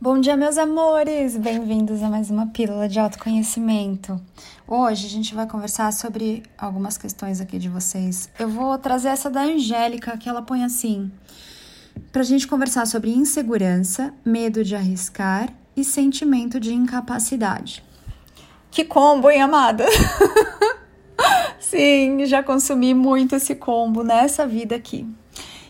Bom dia, meus amores! Bem-vindos a mais uma pílula de autoconhecimento. Hoje a gente vai conversar sobre algumas questões aqui de vocês. Eu vou trazer essa da Angélica, que ela põe assim: para a gente conversar sobre insegurança, medo de arriscar e sentimento de incapacidade. Que combo, hein, amada? Sim, já consumi muito esse combo nessa vida aqui.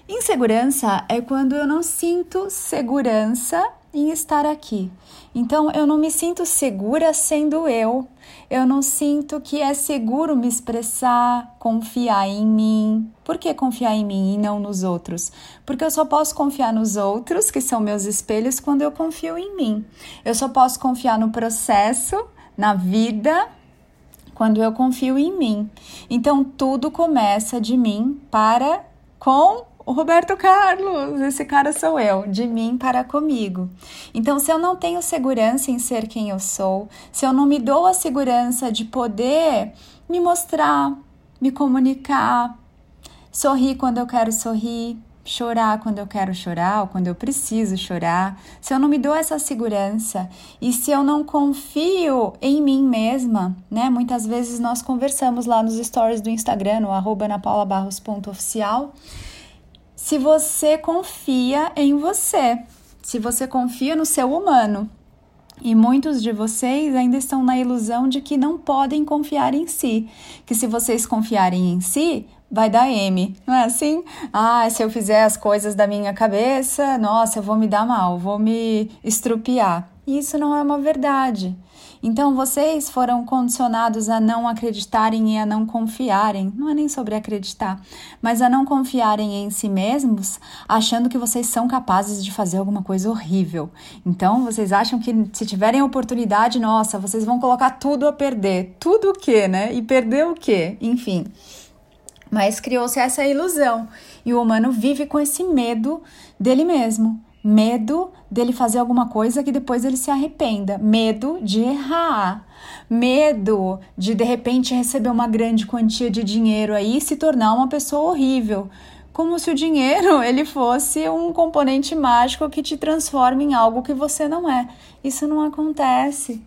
Insegurança é quando eu não sinto segurança em estar aqui. Então eu não me sinto segura sendo eu. Eu não sinto que é seguro me expressar, confiar em mim. Por que confiar em mim e não nos outros? Porque eu só posso confiar nos outros, que são meus espelhos, quando eu confio em mim. Eu só posso confiar no processo, na vida, quando eu confio em mim. Então tudo começa de mim para com o Roberto Carlos, esse cara sou eu, de mim para comigo. Então, se eu não tenho segurança em ser quem eu sou, se eu não me dou a segurança de poder me mostrar, me comunicar, sorrir quando eu quero sorrir, chorar quando eu quero chorar ou quando eu preciso chorar, se eu não me dou essa segurança e se eu não confio em mim mesma, né? Muitas vezes nós conversamos lá nos stories do Instagram, no arroba napaulabarros.oficial, se você confia em você, se você confia no seu humano. E muitos de vocês ainda estão na ilusão de que não podem confiar em si, que se vocês confiarem em si, vai dar M, não é assim? Ah, se eu fizer as coisas da minha cabeça, nossa, eu vou me dar mal, vou me estrupiar. E isso não é uma verdade. Então vocês foram condicionados a não acreditarem e a não confiarem. Não é nem sobre acreditar, mas a não confiarem em si mesmos, achando que vocês são capazes de fazer alguma coisa horrível. Então vocês acham que se tiverem oportunidade, nossa, vocês vão colocar tudo a perder. Tudo o quê, né? E perder o quê? Enfim. Mas criou-se essa ilusão e o humano vive com esse medo dele mesmo medo dele fazer alguma coisa que depois ele se arrependa, medo de errar, medo de de repente receber uma grande quantia de dinheiro aí e se tornar uma pessoa horrível. Como se o dinheiro ele fosse um componente mágico que te transforma em algo que você não é. Isso não acontece.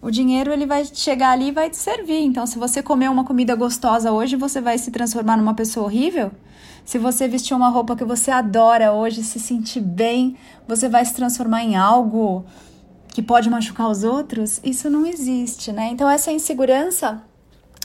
O dinheiro ele vai chegar ali e vai te servir. Então, se você comer uma comida gostosa hoje, você vai se transformar numa pessoa horrível? Se você vestir uma roupa que você adora hoje, se sentir bem, você vai se transformar em algo que pode machucar os outros? Isso não existe, né? Então, essa insegurança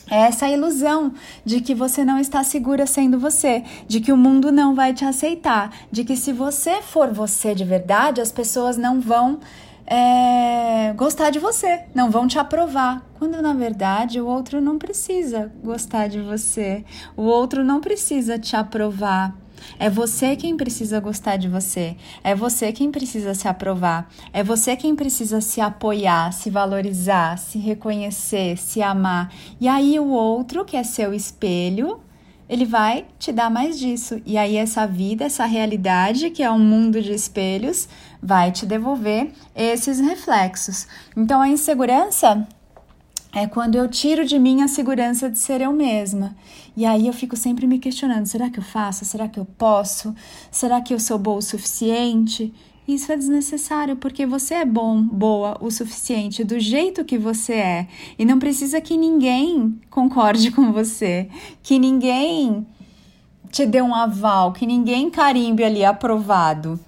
é essa ilusão de que você não está segura sendo você, de que o mundo não vai te aceitar, de que se você for você de verdade, as pessoas não vão é, gostar de você, não vão te aprovar. Quando na verdade o outro não precisa gostar de você, o outro não precisa te aprovar. É você quem precisa gostar de você. É você quem precisa se aprovar. É você quem precisa se apoiar, se valorizar, se reconhecer, se amar. E aí o outro, que é seu espelho, ele vai te dar mais disso. E aí, essa vida, essa realidade, que é um mundo de espelhos, vai te devolver esses reflexos. Então, a insegurança é quando eu tiro de mim a segurança de ser eu mesma. E aí eu fico sempre me questionando: será que eu faço? Será que eu posso? Será que eu sou boa o suficiente? Isso é desnecessário porque você é bom, boa o suficiente do jeito que você é e não precisa que ninguém concorde com você, que ninguém te dê um aval, que ninguém carimbe ali aprovado.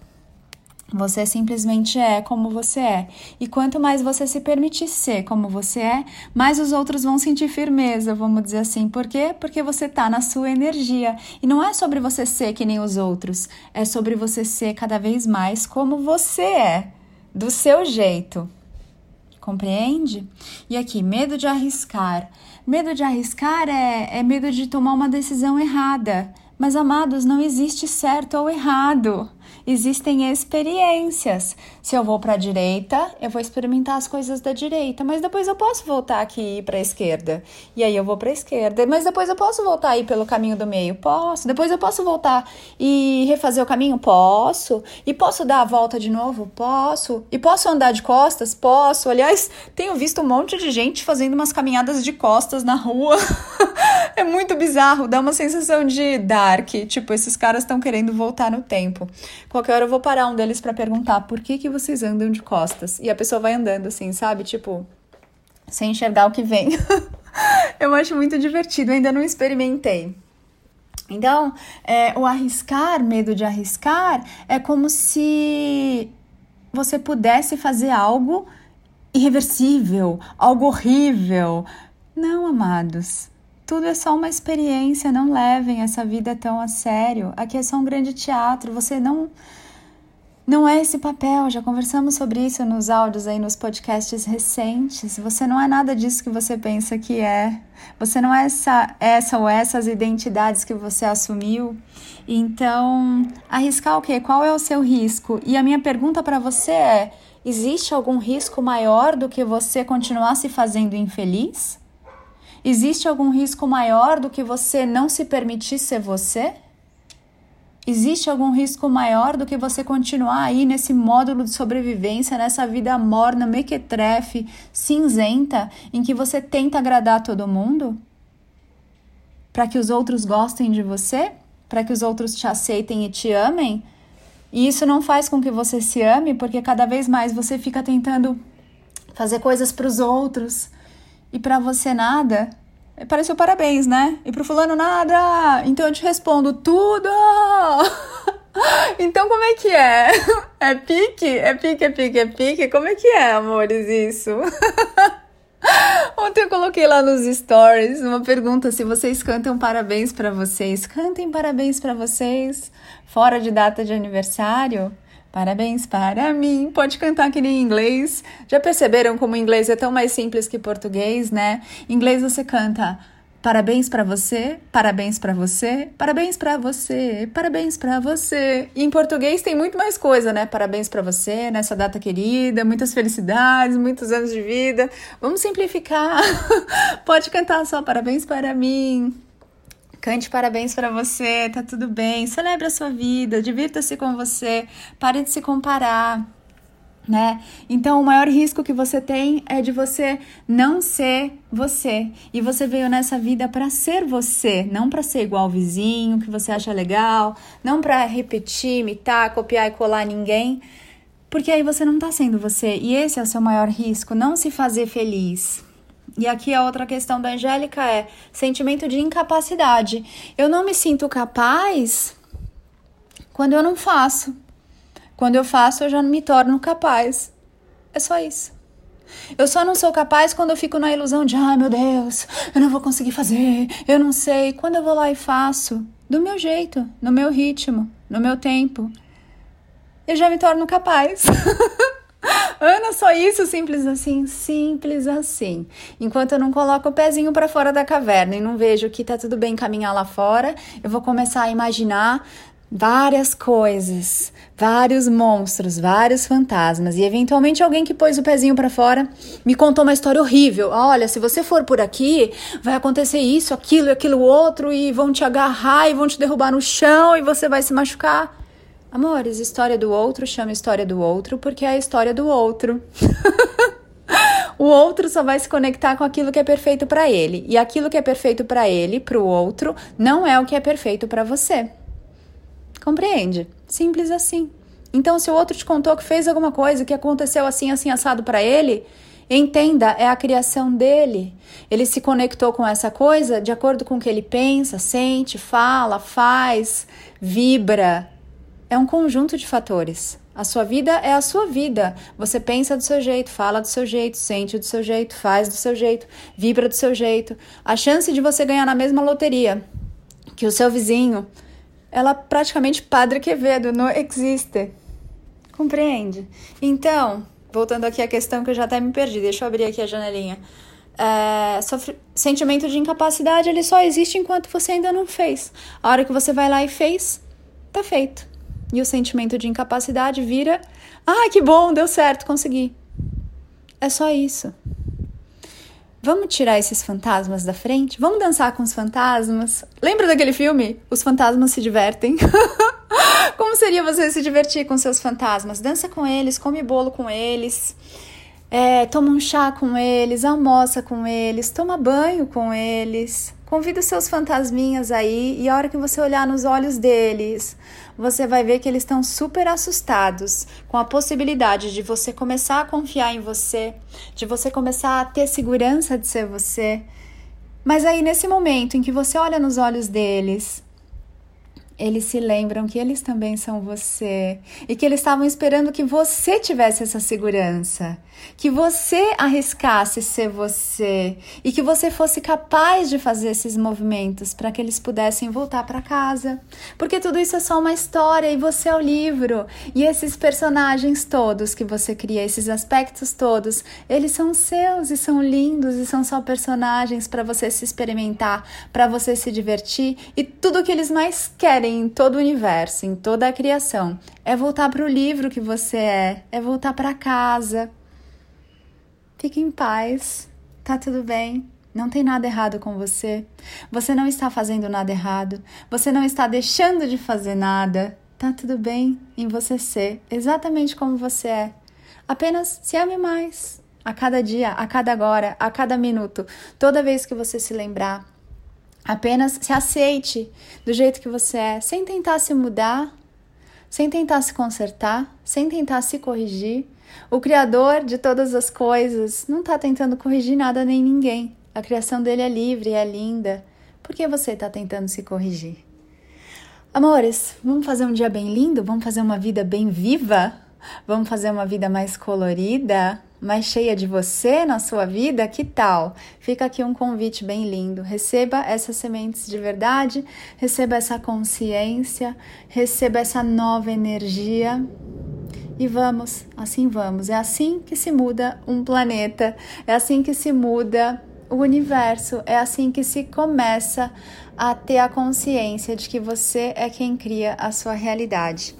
Você simplesmente é como você é. E quanto mais você se permitir ser como você é, mais os outros vão sentir firmeza, vamos dizer assim. Por quê? Porque você está na sua energia. E não é sobre você ser que nem os outros, é sobre você ser cada vez mais como você é, do seu jeito. Compreende? E aqui, medo de arriscar. Medo de arriscar é, é medo de tomar uma decisão errada. Mas, amados, não existe certo ou errado existem experiências. Se eu vou para a direita, eu vou experimentar as coisas da direita, mas depois eu posso voltar aqui para a esquerda. E aí eu vou para a esquerda, mas depois eu posso voltar aí pelo caminho do meio? Posso. Depois eu posso voltar e refazer o caminho? Posso. E posso dar a volta de novo? Posso. E posso andar de costas? Posso. Aliás, tenho visto um monte de gente fazendo umas caminhadas de costas na rua. é muito bizarro, dá uma sensação de dark, tipo, esses caras estão querendo voltar no tempo. Qualquer hora eu vou parar um deles para perguntar por que que vocês andam de costas. E a pessoa vai andando assim, sabe? Tipo, sem enxergar o que vem. eu acho muito divertido, ainda não experimentei. Então, é, o arriscar, medo de arriscar, é como se você pudesse fazer algo irreversível, algo horrível. Não, amados. Tudo é só uma experiência, não levem essa vida tão a sério. Aqui é só um grande teatro, você não não é esse papel, já conversamos sobre isso nos áudios aí nos podcasts recentes. Você não é nada disso que você pensa que é. Você não é essa, essa ou essas identidades que você assumiu. Então, arriscar o quê? Qual é o seu risco? E a minha pergunta para você é: existe algum risco maior do que você continuar se fazendo infeliz? Existe algum risco maior do que você não se permitir ser você? Existe algum risco maior do que você continuar aí nesse módulo de sobrevivência, nessa vida morna, mequetrefe, cinzenta, em que você tenta agradar todo mundo? Para que os outros gostem de você? Para que os outros te aceitem e te amem? E isso não faz com que você se ame, porque cada vez mais você fica tentando fazer coisas para os outros e para você nada. Pareceu parabéns, né? E pro fulano nada. Então eu te respondo tudo. então como é que é? É pique? É pique, é pique, é pique? Como é que é, amores, isso? Ontem eu coloquei lá nos stories uma pergunta se vocês cantam parabéns para vocês. Cantem parabéns para vocês fora de data de aniversário. Parabéns para mim. Pode cantar aqui em inglês. Já perceberam como inglês é tão mais simples que português, né? Em inglês você canta Parabéns para você, parabéns para você, parabéns para você, parabéns para você. E em português tem muito mais coisa, né? Parabéns para você nessa data querida, muitas felicidades, muitos anos de vida. Vamos simplificar. Pode cantar só parabéns para mim. Cante parabéns para você, tá tudo bem. Celebre a sua vida, divirta-se com você, pare de se comparar. Né? Então, o maior risco que você tem é de você não ser você. E você veio nessa vida para ser você, não para ser igual ao vizinho que você acha legal, não para repetir, imitar, copiar e colar ninguém, porque aí você não tá sendo você. E esse é o seu maior risco, não se fazer feliz. E aqui a outra questão da Angélica é sentimento de incapacidade. Eu não me sinto capaz quando eu não faço. Quando eu faço, eu já me torno capaz. É só isso. Eu só não sou capaz quando eu fico na ilusão de, ai meu Deus, eu não vou conseguir fazer, eu não sei. Quando eu vou lá e faço, do meu jeito, no meu ritmo, no meu tempo, eu já me torno capaz. Ana, só isso, simples assim, simples assim. Enquanto eu não coloco o pezinho para fora da caverna e não vejo que tá tudo bem caminhar lá fora, eu vou começar a imaginar várias coisas, vários monstros, vários fantasmas e eventualmente alguém que pôs o pezinho para fora me contou uma história horrível. Olha, se você for por aqui, vai acontecer isso, aquilo aquilo outro e vão te agarrar e vão te derrubar no chão e você vai se machucar. Amores, história do outro chama história do outro porque é a história do outro. o outro só vai se conectar com aquilo que é perfeito para ele, e aquilo que é perfeito para ele, para o outro, não é o que é perfeito para você. Compreende? Simples assim. Então, se o outro te contou que fez alguma coisa que aconteceu assim, assim, assado para ele, entenda, é a criação dele. Ele se conectou com essa coisa de acordo com o que ele pensa, sente, fala, faz, vibra, é um conjunto de fatores. A sua vida é a sua vida. Você pensa do seu jeito, fala do seu jeito, sente do seu jeito, faz do seu jeito, vibra do seu jeito. A chance de você ganhar na mesma loteria que o seu vizinho, ela praticamente Padre Quevedo, não existe. Compreende? Então, voltando aqui à questão que eu já até me perdi, deixa eu abrir aqui a janelinha. É, sofre... sentimento de incapacidade ele só existe enquanto você ainda não fez. A hora que você vai lá e fez, tá feito. E o sentimento de incapacidade vira: ah, que bom, deu certo, consegui. É só isso. Vamos tirar esses fantasmas da frente? Vamos dançar com os fantasmas? Lembra daquele filme? Os fantasmas se divertem. Como seria você se divertir com seus fantasmas? Dança com eles, come bolo com eles, é, toma um chá com eles, almoça com eles, toma banho com eles, Convida os seus fantasminhas aí e a hora que você olhar nos olhos deles, você vai ver que eles estão super assustados com a possibilidade de você começar a confiar em você, de você começar a ter segurança de ser você. Mas aí nesse momento em que você olha nos olhos deles, eles se lembram que eles também são você e que eles estavam esperando que você tivesse essa segurança, que você arriscasse ser você e que você fosse capaz de fazer esses movimentos para que eles pudessem voltar para casa. Porque tudo isso é só uma história e você é o livro. E esses personagens todos que você cria, esses aspectos todos, eles são seus e são lindos e são só personagens para você se experimentar, para você se divertir e tudo que eles mais querem em todo o universo, em toda a criação. É voltar para o livro que você é, é voltar para casa. Fique em paz, tá tudo bem. Não tem nada errado com você. Você não está fazendo nada errado. Você não está deixando de fazer nada. Tá tudo bem em você ser exatamente como você é. Apenas se ame mais. A cada dia, a cada agora, a cada minuto. Toda vez que você se lembrar Apenas se aceite do jeito que você é, sem tentar se mudar, sem tentar se consertar, sem tentar se corrigir. O Criador de todas as coisas não está tentando corrigir nada nem ninguém. A criação dele é livre, é linda. Por que você está tentando se corrigir? Amores, vamos fazer um dia bem lindo? Vamos fazer uma vida bem viva? Vamos fazer uma vida mais colorida? mais cheia de você na sua vida, que tal? Fica aqui um convite bem lindo. Receba essas sementes de verdade, receba essa consciência, receba essa nova energia. E vamos, assim vamos. É assim que se muda um planeta, é assim que se muda o universo, é assim que se começa a ter a consciência de que você é quem cria a sua realidade.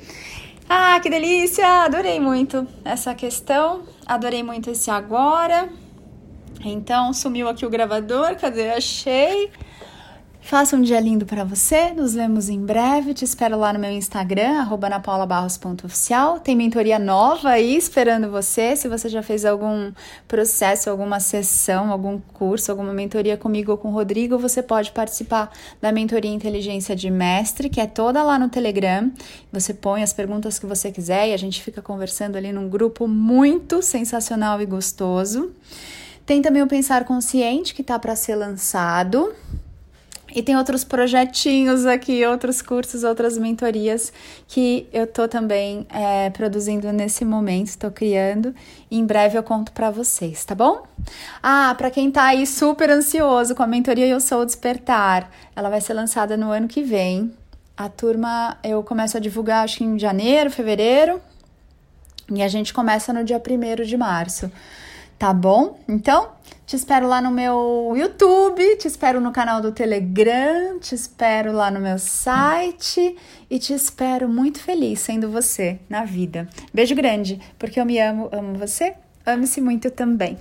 Ah, que delícia! Adorei muito essa questão, adorei muito esse agora. Então, sumiu aqui o gravador, cadê? Achei. Faça um dia lindo para você. Nos vemos em breve. Te espero lá no meu Instagram, anapaulabarros.oficial. Tem mentoria nova aí esperando você. Se você já fez algum processo, alguma sessão, algum curso, alguma mentoria comigo ou com o Rodrigo, você pode participar da mentoria Inteligência de Mestre, que é toda lá no Telegram. Você põe as perguntas que você quiser e a gente fica conversando ali num grupo muito sensacional e gostoso. Tem também o Pensar Consciente, que está para ser lançado. E tem outros projetinhos aqui, outros cursos, outras mentorias que eu tô também é, produzindo nesse momento, estou criando. Em breve eu conto para vocês, tá bom? Ah, para quem tá aí super ansioso com a mentoria Eu Sou Despertar, ela vai ser lançada no ano que vem. A turma eu começo a divulgar acho que em janeiro, fevereiro. E a gente começa no dia 1 de março tá bom? Então, te espero lá no meu YouTube, te espero no canal do Telegram, te espero lá no meu site e te espero muito feliz sendo você na vida. Beijo grande, porque eu me amo, amo você, ame-se muito também.